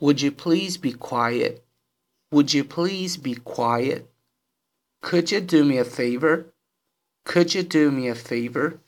Would you please be quiet? Would you please be quiet? Could you do me a favor? Could you do me a favor?